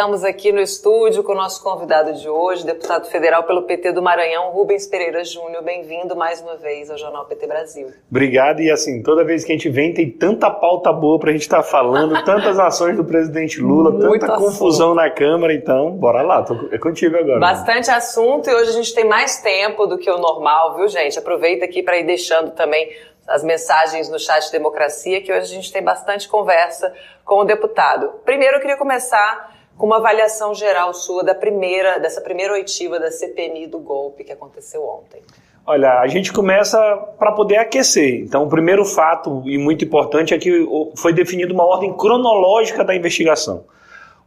estamos aqui no estúdio com o nosso convidado de hoje, deputado federal pelo PT do Maranhão, Rubens Pereira Júnior. Bem-vindo mais uma vez ao Jornal PT Brasil. Obrigado, e assim, toda vez que a gente vem tem tanta pauta boa para a gente estar tá falando, tantas ações do presidente Lula, Muito tanta assunto. confusão na Câmara, então bora lá, tô, é contigo agora. Bastante assunto e hoje a gente tem mais tempo do que o normal, viu gente? Aproveita aqui para ir deixando também as mensagens no chat Democracia, que hoje a gente tem bastante conversa com o deputado. Primeiro, eu queria começar com uma avaliação geral sua da primeira, dessa primeira oitiva da CPMI do golpe que aconteceu ontem. Olha, a gente começa para poder aquecer. Então, o primeiro fato, e muito importante, é que foi definida uma ordem cronológica da investigação.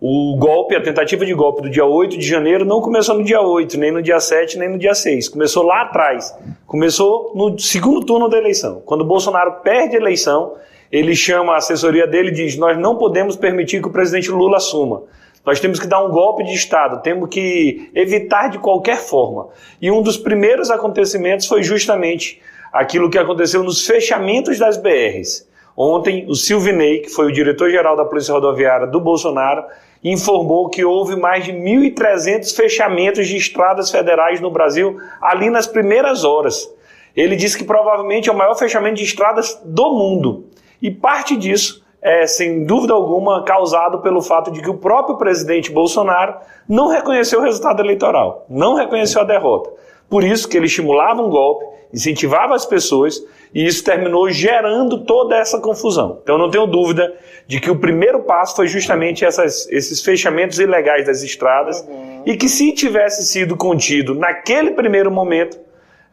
O golpe, a tentativa de golpe do dia 8 de janeiro não começou no dia 8, nem no dia 7, nem no dia 6. Começou lá atrás. Começou no segundo turno da eleição. Quando o Bolsonaro perde a eleição, ele chama a assessoria dele e diz: Nós não podemos permitir que o presidente Lula assuma. Nós temos que dar um golpe de Estado, temos que evitar de qualquer forma. E um dos primeiros acontecimentos foi justamente aquilo que aconteceu nos fechamentos das BRs. Ontem, o Silvinei, que foi o diretor-geral da Polícia Rodoviária do Bolsonaro, informou que houve mais de 1.300 fechamentos de estradas federais no Brasil ali nas primeiras horas. Ele disse que provavelmente é o maior fechamento de estradas do mundo. E parte disso é, sem dúvida alguma, causado pelo fato de que o próprio presidente Bolsonaro não reconheceu o resultado eleitoral, não reconheceu a derrota. Por isso que ele estimulava um golpe, incentivava as pessoas e isso terminou gerando toda essa confusão. Então não tenho dúvida de que o primeiro passo foi justamente essas, esses fechamentos ilegais das estradas uhum. e que se tivesse sido contido naquele primeiro momento,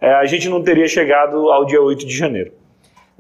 é, a gente não teria chegado ao dia 8 de janeiro.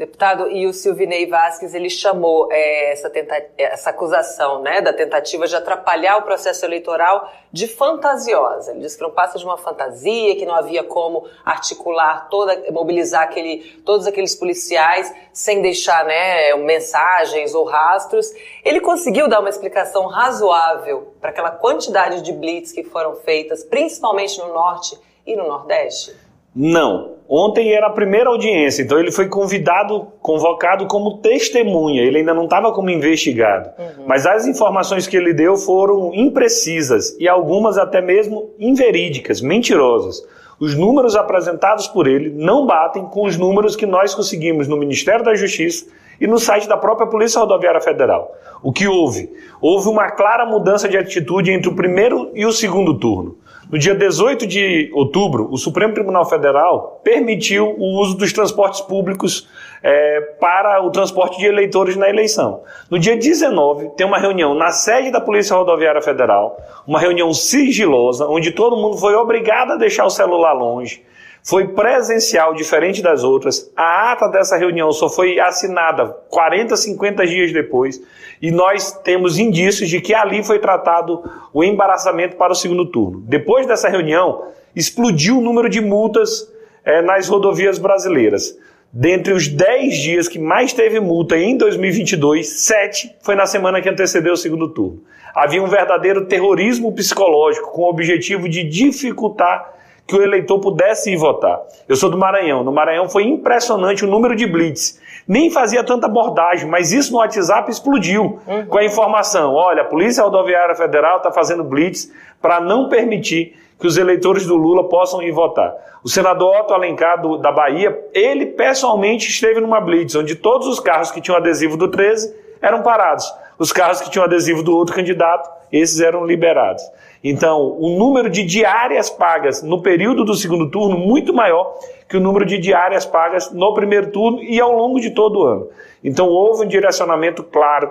Deputado, e o Silvinei Vasquez, ele chamou é, essa, essa acusação né, da tentativa de atrapalhar o processo eleitoral de fantasiosa. Ele disse que não passa de uma fantasia, que não havia como articular, toda, mobilizar aquele, todos aqueles policiais sem deixar né, mensagens ou rastros. Ele conseguiu dar uma explicação razoável para aquela quantidade de blitz que foram feitas, principalmente no Norte e no Nordeste? Não. Ontem era a primeira audiência, então ele foi convidado, convocado como testemunha. Ele ainda não estava como investigado. Uhum. Mas as informações que ele deu foram imprecisas e algumas até mesmo inverídicas, mentirosas. Os números apresentados por ele não batem com os números que nós conseguimos no Ministério da Justiça e no site da própria Polícia Rodoviária Federal. O que houve? Houve uma clara mudança de atitude entre o primeiro e o segundo turno. No dia 18 de outubro, o Supremo Tribunal Federal permitiu o uso dos transportes públicos é, para o transporte de eleitores na eleição. No dia 19, tem uma reunião na sede da Polícia Rodoviária Federal, uma reunião sigilosa, onde todo mundo foi obrigado a deixar o celular longe foi presencial, diferente das outras. A ata dessa reunião só foi assinada 40, 50 dias depois. E nós temos indícios de que ali foi tratado o embaraçamento para o segundo turno. Depois dessa reunião, explodiu o número de multas é, nas rodovias brasileiras. Dentre os 10 dias que mais teve multa em 2022, 7 foi na semana que antecedeu o segundo turno. Havia um verdadeiro terrorismo psicológico com o objetivo de dificultar que o eleitor pudesse ir votar. Eu sou do Maranhão. No Maranhão foi impressionante o número de blitz. Nem fazia tanta abordagem, mas isso no WhatsApp explodiu uhum. com a informação: olha, a Polícia Rodoviária Federal está fazendo blitz para não permitir que os eleitores do Lula possam ir votar. O senador Otto Alencar do, da Bahia, ele pessoalmente esteve numa blitz, onde todos os carros que tinham adesivo do 13 eram parados. Os carros que tinham adesivo do outro candidato, esses eram liberados. Então, o número de diárias pagas no período do segundo turno muito maior que o número de diárias pagas no primeiro turno e ao longo de todo o ano. Então, houve um direcionamento claro,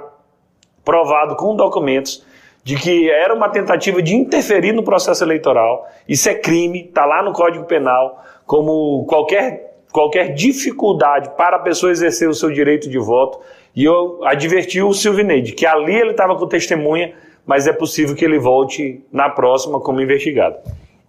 provado com documentos, de que era uma tentativa de interferir no processo eleitoral. Isso é crime, está lá no Código Penal, como qualquer, qualquer dificuldade para a pessoa exercer o seu direito de voto. E eu adverti o Silvinei de que ali ele estava com testemunha mas é possível que ele volte na próxima como investigado.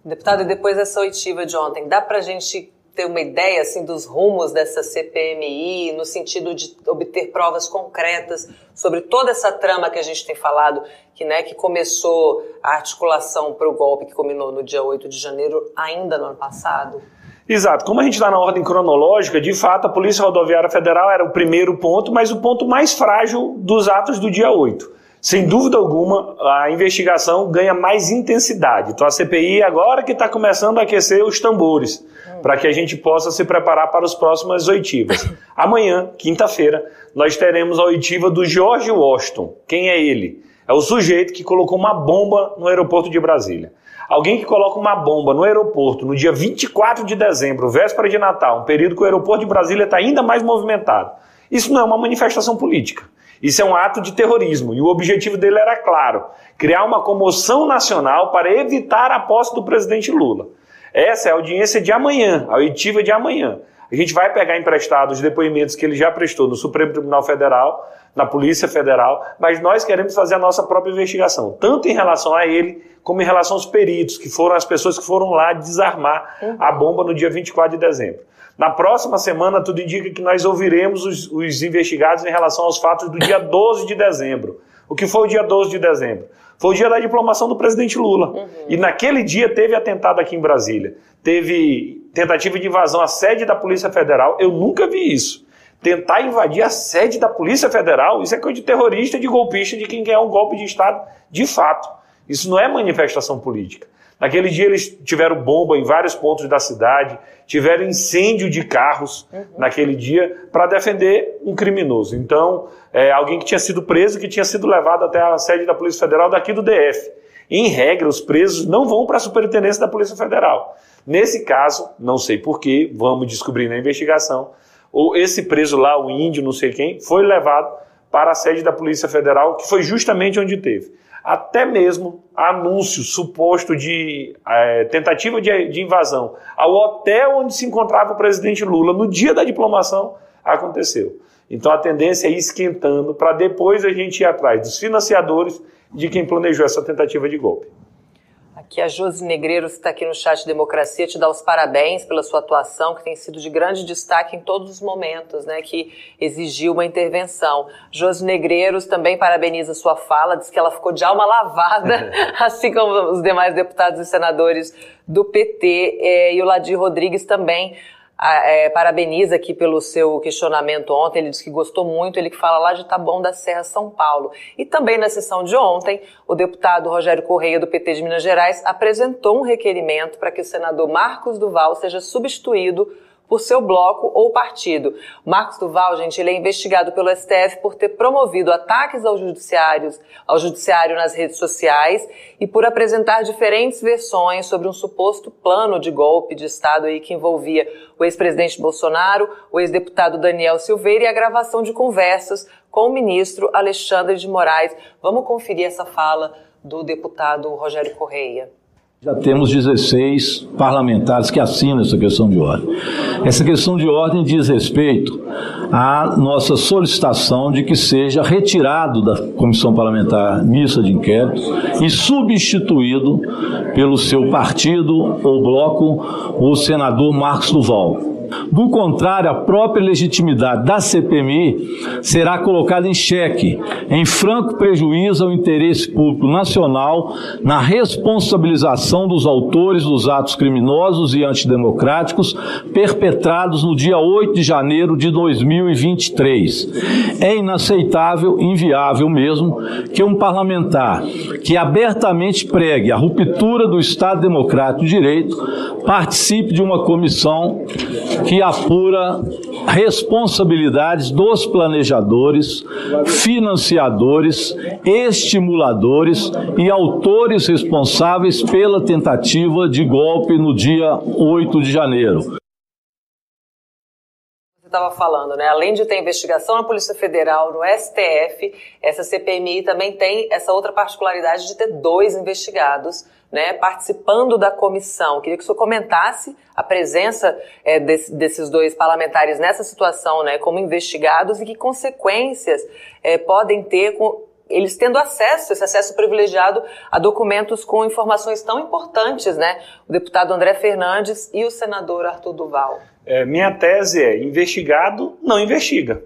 Deputado, e depois dessa oitiva de ontem, dá para a gente ter uma ideia assim dos rumos dessa CPMI no sentido de obter provas concretas sobre toda essa trama que a gente tem falado, que, né, que começou a articulação para o golpe que culminou no dia 8 de janeiro ainda no ano passado? Exato. Como a gente está na ordem cronológica, de fato, a Polícia Rodoviária Federal era o primeiro ponto, mas o ponto mais frágil dos atos do dia 8. Sem dúvida alguma, a investigação ganha mais intensidade. Então a CPI agora que está começando a aquecer os tambores, para que a gente possa se preparar para as próximas oitivas. Amanhã, quinta-feira, nós teremos a oitiva do George Washington. Quem é ele? É o sujeito que colocou uma bomba no aeroporto de Brasília. Alguém que coloca uma bomba no aeroporto no dia 24 de dezembro, véspera de Natal, um período que o aeroporto de Brasília está ainda mais movimentado. Isso não é uma manifestação política. Isso é um ato de terrorismo e o objetivo dele era claro: criar uma comoção nacional para evitar a posse do presidente Lula. Essa é a audiência de amanhã, a oitiva de amanhã. A gente vai pegar emprestados os depoimentos que ele já prestou no Supremo Tribunal Federal, na Polícia Federal, mas nós queremos fazer a nossa própria investigação, tanto em relação a ele, como em relação aos peritos, que foram as pessoas que foram lá desarmar a bomba no dia 24 de dezembro. Na próxima semana, tudo indica que nós ouviremos os, os investigados em relação aos fatos do dia 12 de dezembro. O que foi o dia 12 de dezembro? Foi o dia da diplomação do presidente Lula. Uhum. E naquele dia teve atentado aqui em Brasília. Teve tentativa de invasão à sede da Polícia Federal. Eu nunca vi isso. Tentar invadir a sede da Polícia Federal, isso é coisa de terrorista, de golpista, de quem quer um golpe de Estado de fato. Isso não é manifestação política. Naquele dia eles tiveram bomba em vários pontos da cidade, tiveram incêndio de carros uhum. naquele dia para defender um criminoso. Então, é, alguém que tinha sido preso, que tinha sido levado até a sede da Polícia Federal daqui do DF. Em regra, os presos não vão para a superintendência da Polícia Federal. Nesse caso, não sei porquê, vamos descobrir na investigação, ou esse preso lá, o índio, não sei quem, foi levado para a sede da Polícia Federal, que foi justamente onde teve até mesmo anúncio suposto de é, tentativa de, de, invasão ao hotel onde se encontrava o presidente Lula no dia da diplomação aconteceu. Então a tendência é ir esquentando para depois a gente ir atrás dos financiadores de quem planejou essa tentativa de golpe que a Josi Negreiros está aqui no chat Democracia te dá os parabéns pela sua atuação, que tem sido de grande destaque em todos os momentos, né, que exigiu uma intervenção. Josi Negreiros também parabeniza sua fala, diz que ela ficou de alma lavada, assim como os demais deputados e senadores do PT, é, e o Ladir Rodrigues também é, parabeniza aqui pelo seu questionamento ontem. Ele disse que gostou muito. Ele que fala lá de Taboão da Serra, São Paulo. E também na sessão de ontem, o deputado Rogério Correia, do PT de Minas Gerais, apresentou um requerimento para que o senador Marcos Duval seja substituído por seu bloco ou partido. Marcos Duval, gente, ele é investigado pelo STF por ter promovido ataques aos judiciários, ao judiciário nas redes sociais e por apresentar diferentes versões sobre um suposto plano de golpe de Estado aí que envolvia o ex-presidente Bolsonaro, o ex-deputado Daniel Silveira e a gravação de conversas com o ministro Alexandre de Moraes. Vamos conferir essa fala do deputado Rogério Correia. Já temos 16 parlamentares que assinam essa questão de ordem. Essa questão de ordem diz respeito à nossa solicitação de que seja retirado da Comissão Parlamentar Mista de Inquérito e substituído pelo seu partido ou bloco o senador Marcos Duval. Do contrário, a própria legitimidade da CPMI será colocada em xeque, em franco prejuízo ao interesse público nacional na responsabilização dos autores dos atos criminosos e antidemocráticos perpetrados no dia 8 de janeiro de 2023. É inaceitável, inviável mesmo, que um parlamentar que abertamente pregue a ruptura do Estado Democrático de Direito participe de uma comissão que apura responsabilidades dos planejadores, financiadores, estimuladores e autores responsáveis pela tentativa de golpe no dia 8 de janeiro estava falando, né? Além de ter investigação na Polícia Federal, no STF, essa CPMI também tem essa outra particularidade de ter dois investigados né, participando da comissão. Queria que o senhor comentasse a presença é, desse, desses dois parlamentares nessa situação, né, como investigados e que consequências é, podem ter com eles tendo acesso, esse acesso privilegiado a documentos com informações tão importantes, né? O deputado André Fernandes e o senador Arthur Duval. É, minha tese é: investigado não investiga.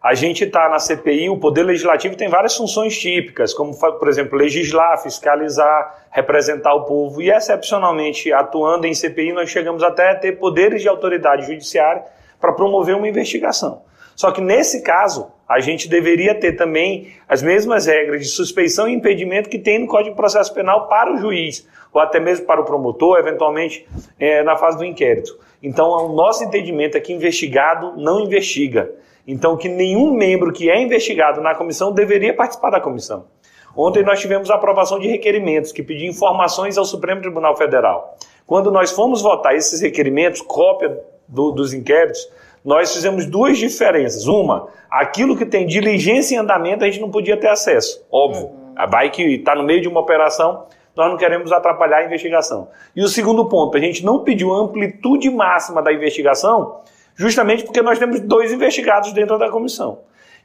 A gente está na CPI, o Poder Legislativo tem várias funções típicas, como, por exemplo, legislar, fiscalizar, representar o povo. E, excepcionalmente, atuando em CPI, nós chegamos até a ter poderes de autoridade judiciária para promover uma investigação. Só que, nesse caso, a gente deveria ter também as mesmas regras de suspeição e impedimento que tem no Código de Processo Penal para o juiz, ou até mesmo para o promotor, eventualmente é, na fase do inquérito. Então, o nosso entendimento é que investigado não investiga. Então, que nenhum membro que é investigado na comissão deveria participar da comissão. Ontem nós tivemos a aprovação de requerimentos que pediam informações ao Supremo Tribunal Federal. Quando nós fomos votar esses requerimentos, cópia do, dos inquéritos, nós fizemos duas diferenças. Uma, aquilo que tem diligência em andamento a gente não podia ter acesso, óbvio. Uhum. A bike está no meio de uma operação, nós não queremos atrapalhar a investigação. E o segundo ponto, a gente não pediu amplitude máxima da investigação, justamente porque nós temos dois investigados dentro da comissão.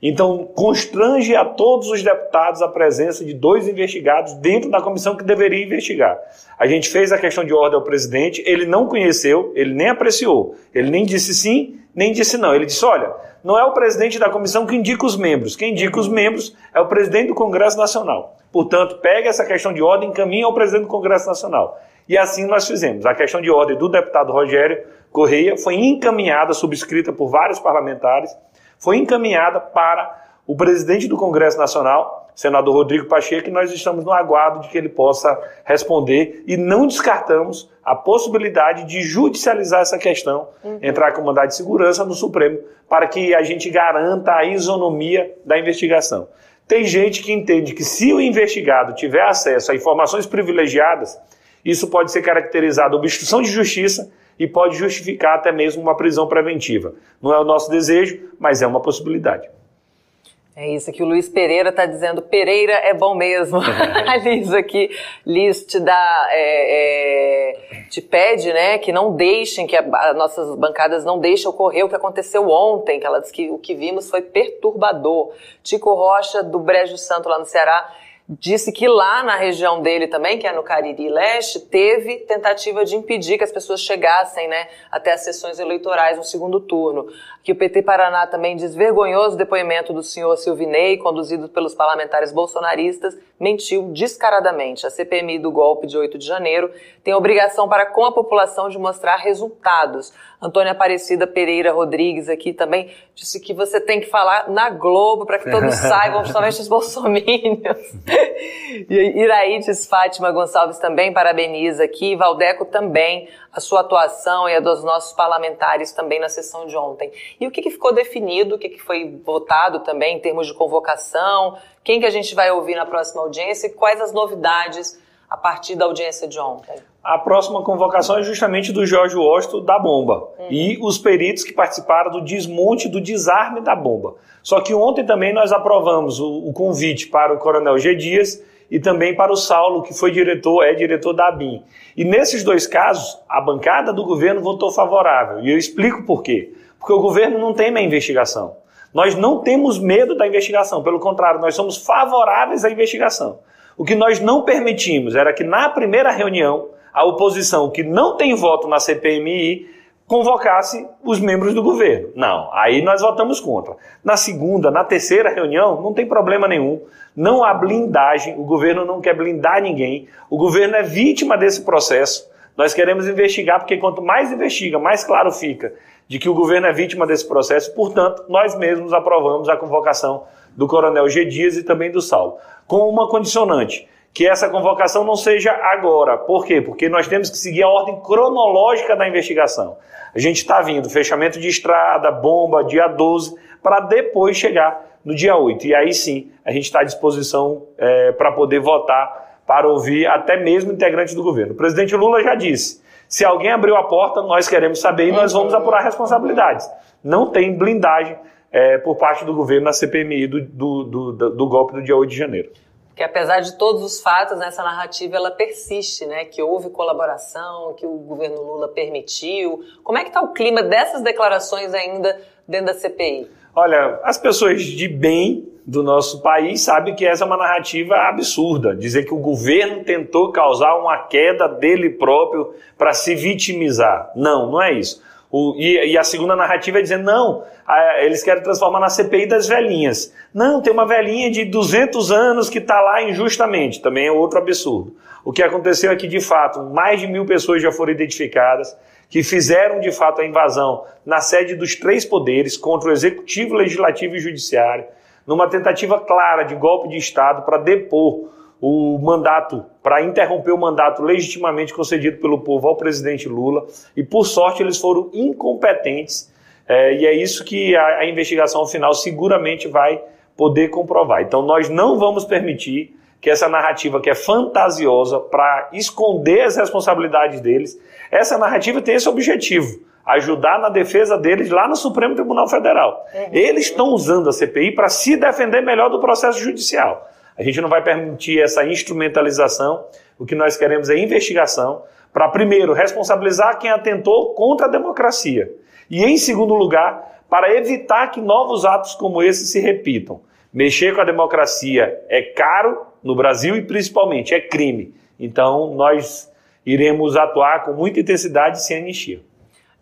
Então, constrange a todos os deputados a presença de dois investigados dentro da comissão que deveria investigar. A gente fez a questão de ordem ao presidente, ele não conheceu, ele nem apreciou, ele nem disse sim, nem disse não. Ele disse: olha, não é o presidente da comissão que indica os membros, quem indica os membros é o presidente do Congresso Nacional. Portanto, pegue essa questão de ordem e encaminhe ao presidente do Congresso Nacional. E assim nós fizemos. A questão de ordem do deputado Rogério Correia foi encaminhada, subscrita por vários parlamentares foi encaminhada para o presidente do Congresso Nacional, senador Rodrigo Pacheco, e nós estamos no aguardo de que ele possa responder e não descartamos a possibilidade de judicializar essa questão, uhum. entrar com mandado de segurança no Supremo, para que a gente garanta a isonomia da investigação. Tem gente que entende que se o investigado tiver acesso a informações privilegiadas, isso pode ser caracterizado obstrução de justiça e pode justificar até mesmo uma prisão preventiva. Não é o nosso desejo, mas é uma possibilidade. É isso que o Luiz Pereira está dizendo. Pereira é bom mesmo. a Liz aqui, Liz te dá, é, é, te pede, né, que não deixem, que as nossas bancadas não deixem ocorrer o que aconteceu ontem, que ela diz que o que vimos foi perturbador. Tico Rocha, do Brejo Santo, lá no Ceará, disse que lá na região dele também, que é no Cariri Leste, teve tentativa de impedir que as pessoas chegassem né, até as sessões eleitorais no segundo turno. Que o PT Paraná também diz vergonhoso depoimento do senhor Silvinei, conduzido pelos parlamentares bolsonaristas, mentiu descaradamente. A CPMI do golpe de 8 de janeiro tem obrigação para com a população de mostrar resultados. Antônia Aparecida Pereira Rodrigues aqui também disse que você tem que falar na Globo para que todos saibam, principalmente os bolsomínios. e Iraides Fátima Gonçalves também parabeniza aqui, Valdeco também, a sua atuação e a dos nossos parlamentares também na sessão de ontem. E o que, que ficou definido, o que, que foi votado também em termos de convocação, quem que a gente vai ouvir na próxima audiência e quais as novidades a partir da audiência de ontem? A próxima convocação é justamente do Jorge Washington da bomba uhum. e os peritos que participaram do desmonte, do desarme da bomba. Só que ontem também nós aprovamos o, o convite para o Coronel G. Dias e também para o Saulo, que foi diretor, é diretor da ABIN. E nesses dois casos, a bancada do governo votou favorável. E eu explico por quê. Porque o governo não teme a investigação. Nós não temos medo da investigação, pelo contrário, nós somos favoráveis à investigação. O que nós não permitimos era que na primeira reunião a oposição que não tem voto na CPMI convocasse os membros do governo. Não, aí nós votamos contra. Na segunda, na terceira reunião, não tem problema nenhum. Não há blindagem, o governo não quer blindar ninguém. O governo é vítima desse processo. Nós queremos investigar, porque quanto mais investiga, mais claro fica de que o governo é vítima desse processo. Portanto, nós mesmos aprovamos a convocação do Coronel G. Dias e também do Saulo, com uma condicionante que essa convocação não seja agora. Por quê? Porque nós temos que seguir a ordem cronológica da investigação. A gente está vindo fechamento de estrada, bomba, dia 12, para depois chegar no dia 8. E aí sim, a gente está à disposição é, para poder votar, para ouvir até mesmo integrantes do governo. O presidente Lula já disse: se alguém abriu a porta, nós queremos saber e nós vamos apurar responsabilidades. Não tem blindagem é, por parte do governo na CPMI do, do, do, do golpe do dia 8 de janeiro que apesar de todos os fatos, nessa narrativa ela persiste, né? Que houve colaboração, que o governo Lula permitiu. Como é que está o clima dessas declarações ainda dentro da CPI? Olha, as pessoas de bem do nosso país sabem que essa é uma narrativa absurda. Dizer que o governo tentou causar uma queda dele próprio para se vitimizar. Não, não é isso. O, e, e, a segunda narrativa é dizer, não, a, eles querem transformar na CPI das velhinhas. Não, tem uma velhinha de 200 anos que está lá injustamente. Também é outro absurdo. O que aconteceu é que, de fato, mais de mil pessoas já foram identificadas. que fizeram de fato a invasão na sede dos três poderes contra o executivo, legislativo e judiciário, numa tentativa clara de golpe de Estado para depor o mandato, para interromper o mandato legitimamente concedido pelo povo ao presidente Lula, e por sorte eles foram incompetentes, é, e é isso que a, a investigação final seguramente vai poder comprovar. Então nós não vamos permitir que essa narrativa que é fantasiosa para esconder as responsabilidades deles, essa narrativa tem esse objetivo, ajudar na defesa deles lá no Supremo Tribunal Federal. Uhum. Eles estão usando a CPI para se defender melhor do processo judicial. A gente não vai permitir essa instrumentalização. O que nós queremos é investigação para, primeiro, responsabilizar quem atentou contra a democracia. E, em segundo lugar, para evitar que novos atos como esse se repitam. Mexer com a democracia é caro no Brasil e principalmente é crime. Então nós iremos atuar com muita intensidade sem anistia.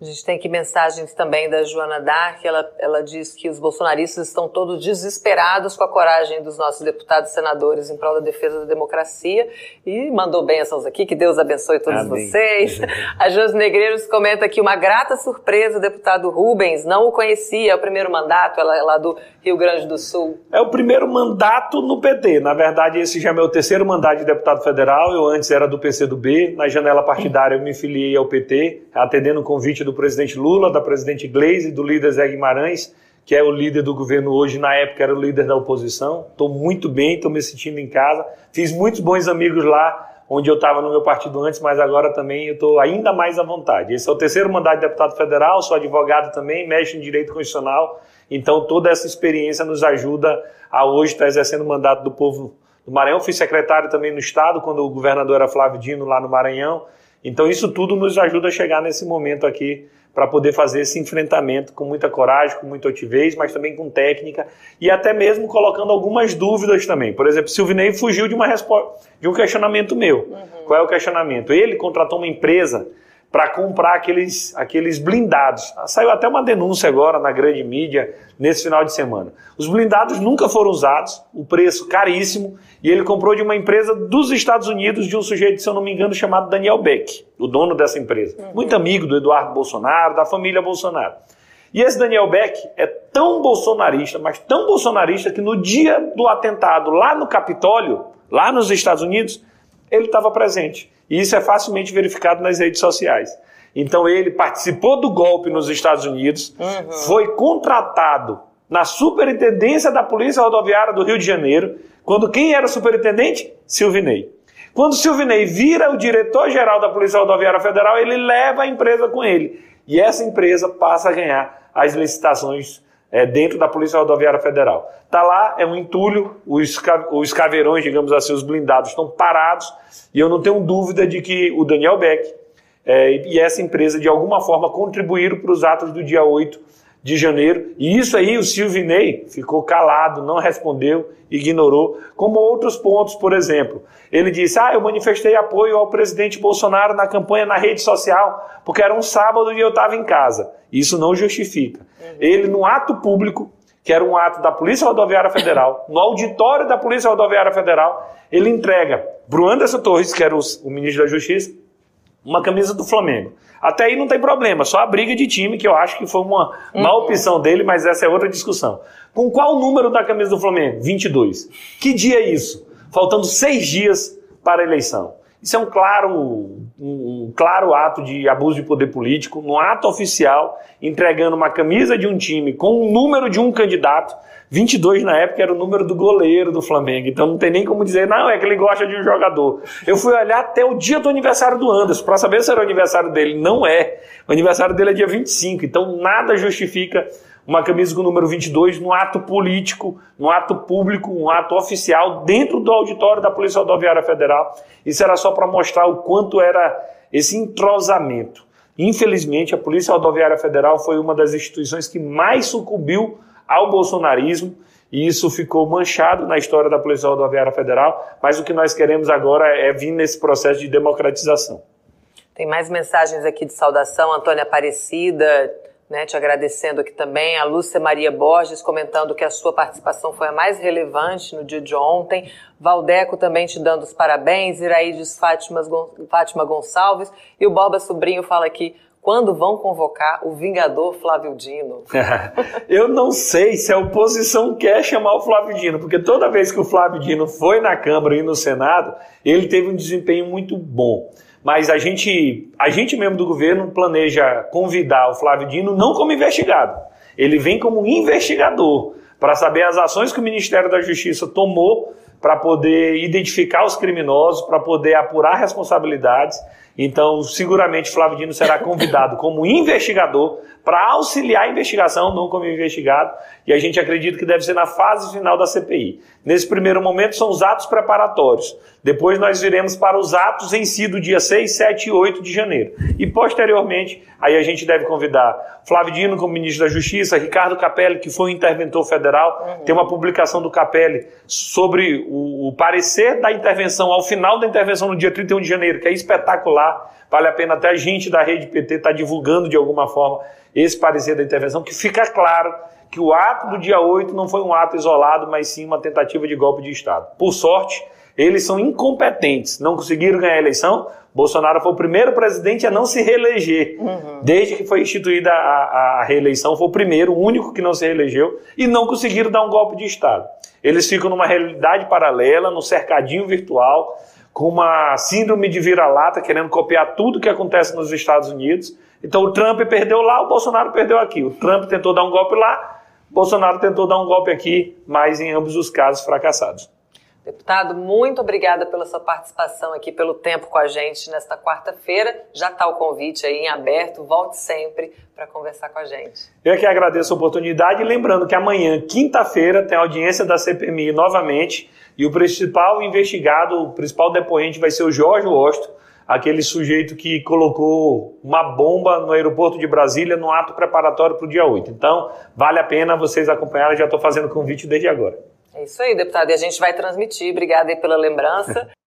A gente tem aqui mensagens também da Joana Dark, ela, ela diz que os bolsonaristas estão todos desesperados com a coragem dos nossos deputados e senadores em prol da defesa da democracia e mandou bênçãos aqui, que Deus abençoe todos Amém. vocês. A Jos Negreiros comenta aqui uma grata surpresa, o deputado Rubens, não o conhecia, é o primeiro mandato, ela é lá do Rio Grande do Sul. É o primeiro mandato no PT, na verdade esse já é meu terceiro mandato de deputado federal, eu antes era do PCdoB, na janela partidária eu me filiei ao PT, atendendo o convite do do presidente Lula, da presidente Gleisi do líder Zé Guimarães, que é o líder do governo hoje, na época era o líder da oposição. Estou muito bem, estou me sentindo em casa. Fiz muitos bons amigos lá, onde eu estava no meu partido antes, mas agora também eu estou ainda mais à vontade. Esse é o terceiro mandato de deputado federal, sou advogado também, mexo em direito constitucional. Então toda essa experiência nos ajuda a hoje estar exercendo o mandato do povo do Maranhão. Fui secretário também no estado, quando o governador era Flávio Dino lá no Maranhão. Então isso tudo nos ajuda a chegar nesse momento aqui para poder fazer esse enfrentamento com muita coragem, com muita altivez, mas também com técnica e até mesmo colocando algumas dúvidas também. Por exemplo, Silvinei fugiu de uma resposta, de um questionamento meu. Uhum. Qual é o questionamento? Ele contratou uma empresa para comprar aqueles, aqueles blindados. Saiu até uma denúncia agora na grande mídia nesse final de semana. Os blindados nunca foram usados, o preço caríssimo, e ele comprou de uma empresa dos Estados Unidos, de um sujeito, se eu não me engano, chamado Daniel Beck, o dono dessa empresa. Uhum. Muito amigo do Eduardo Bolsonaro, da família Bolsonaro. E esse Daniel Beck é tão bolsonarista, mas tão bolsonarista, que no dia do atentado lá no Capitólio, lá nos Estados Unidos, ele estava presente. E isso é facilmente verificado nas redes sociais. Então ele participou do golpe nos Estados Unidos, uhum. foi contratado na superintendência da Polícia Rodoviária do Rio de Janeiro, quando quem era superintendente? Silvinei. Quando Silvinei vira o diretor-geral da Polícia Rodoviária Federal, ele leva a empresa com ele. E essa empresa passa a ganhar as licitações é, dentro da Polícia Rodoviária Federal. Está lá, é um entulho, os, os caveirões, digamos assim, os blindados estão parados, e eu não tenho dúvida de que o Daniel Beck é, e essa empresa, de alguma forma, contribuíram para os atos do dia 8 de janeiro. E isso aí o Silvinei ficou calado, não respondeu, ignorou, como outros pontos, por exemplo. Ele disse: Ah, eu manifestei apoio ao presidente Bolsonaro na campanha na rede social, porque era um sábado e eu estava em casa. Isso não justifica. Uhum. Ele, no ato público, que era um ato da Polícia Rodoviária Federal, no auditório da Polícia Rodoviária Federal, ele entrega para o Anderson Torres, que era o, o ministro da Justiça, uma camisa do Flamengo. Até aí não tem problema, só a briga de time, que eu acho que foi uma uhum. má opção dele, mas essa é outra discussão. Com qual número da camisa do Flamengo? 22. Que dia é isso? Faltando seis dias para a eleição. Isso é um claro, um, um, claro ato de abuso de poder político, um ato oficial, entregando uma camisa de um time com o número de um candidato. 22 na época era o número do goleiro do Flamengo, então não tem nem como dizer, não, é que ele gosta de um jogador. Eu fui olhar até o dia do aniversário do Anderson, para saber se era o aniversário dele. Não é. O aniversário dele é dia 25, então nada justifica uma camisa com o número 22 num ato político, num ato público, um ato oficial dentro do auditório da Polícia Rodoviária Federal. Isso era só para mostrar o quanto era esse entrosamento. Infelizmente, a Polícia Rodoviária Federal foi uma das instituições que mais sucumbiu ao bolsonarismo e isso ficou manchado na história da Polícia Rodoviária Federal, mas o que nós queremos agora é vir nesse processo de democratização. Tem mais mensagens aqui de saudação, Antônia Aparecida, né, te agradecendo aqui também, a Lúcia Maria Borges comentando que a sua participação foi a mais relevante no dia de ontem, Valdeco também te dando os parabéns, Fátima, Fátima Gonçalves, e o Borba Sobrinho fala aqui, quando vão convocar o vingador Flávio Dino? Eu não sei se a oposição quer chamar o Flávio Dino, porque toda vez que o Flávio Dino foi na Câmara e no Senado, ele teve um desempenho muito bom. Mas a gente, a gente mesmo do governo planeja convidar o Flávio Dino não como investigado. Ele vem como investigador para saber as ações que o Ministério da Justiça tomou para poder identificar os criminosos, para poder apurar responsabilidades então, seguramente Flávio Dino será convidado como investigador para auxiliar a investigação, não como investigado, e a gente acredita que deve ser na fase final da CPI. Nesse primeiro momento são os atos preparatórios. Depois nós viremos para os atos em si do dia 6, 7 e 8 de janeiro. E posteriormente, aí a gente deve convidar Flávio Dino como ministro da Justiça, Ricardo Capelli, que foi um interventor federal, uhum. tem uma publicação do Capelli sobre o, o parecer da intervenção ao final da intervenção no dia 31 de janeiro, que é espetacular Vale a pena até a gente da rede PT estar tá divulgando de alguma forma esse parecer da intervenção, que fica claro que o ato do dia 8 não foi um ato isolado, mas sim uma tentativa de golpe de Estado. Por sorte, eles são incompetentes, não conseguiram ganhar a eleição. Bolsonaro foi o primeiro presidente a não se reeleger. Uhum. Desde que foi instituída a, a, reeleição, foi o primeiro, o único que não se reelegeu, e não conseguiram dar um golpe de Estado. Eles ficam numa realidade paralela, no cercadinho virtual, com uma síndrome de vira-lata, querendo copiar tudo que acontece nos Estados Unidos. Então o Trump perdeu lá, o Bolsonaro perdeu aqui. O Trump tentou dar um golpe lá, o Bolsonaro tentou dar um golpe aqui, mas em ambos os casos fracassados. Deputado, muito obrigada pela sua participação aqui, pelo tempo com a gente nesta quarta-feira. Já está o convite aí em aberto, volte sempre para conversar com a gente. Eu que agradeço a oportunidade, lembrando que amanhã, quinta-feira, tem audiência da CPMI novamente e o principal investigado, o principal depoente vai ser o Jorge Osto, aquele sujeito que colocou uma bomba no aeroporto de Brasília no ato preparatório para o dia 8. Então, vale a pena vocês acompanharem, já estou fazendo convite desde agora. É isso aí, deputado, e a gente vai transmitir. Obrigada aí pela lembrança.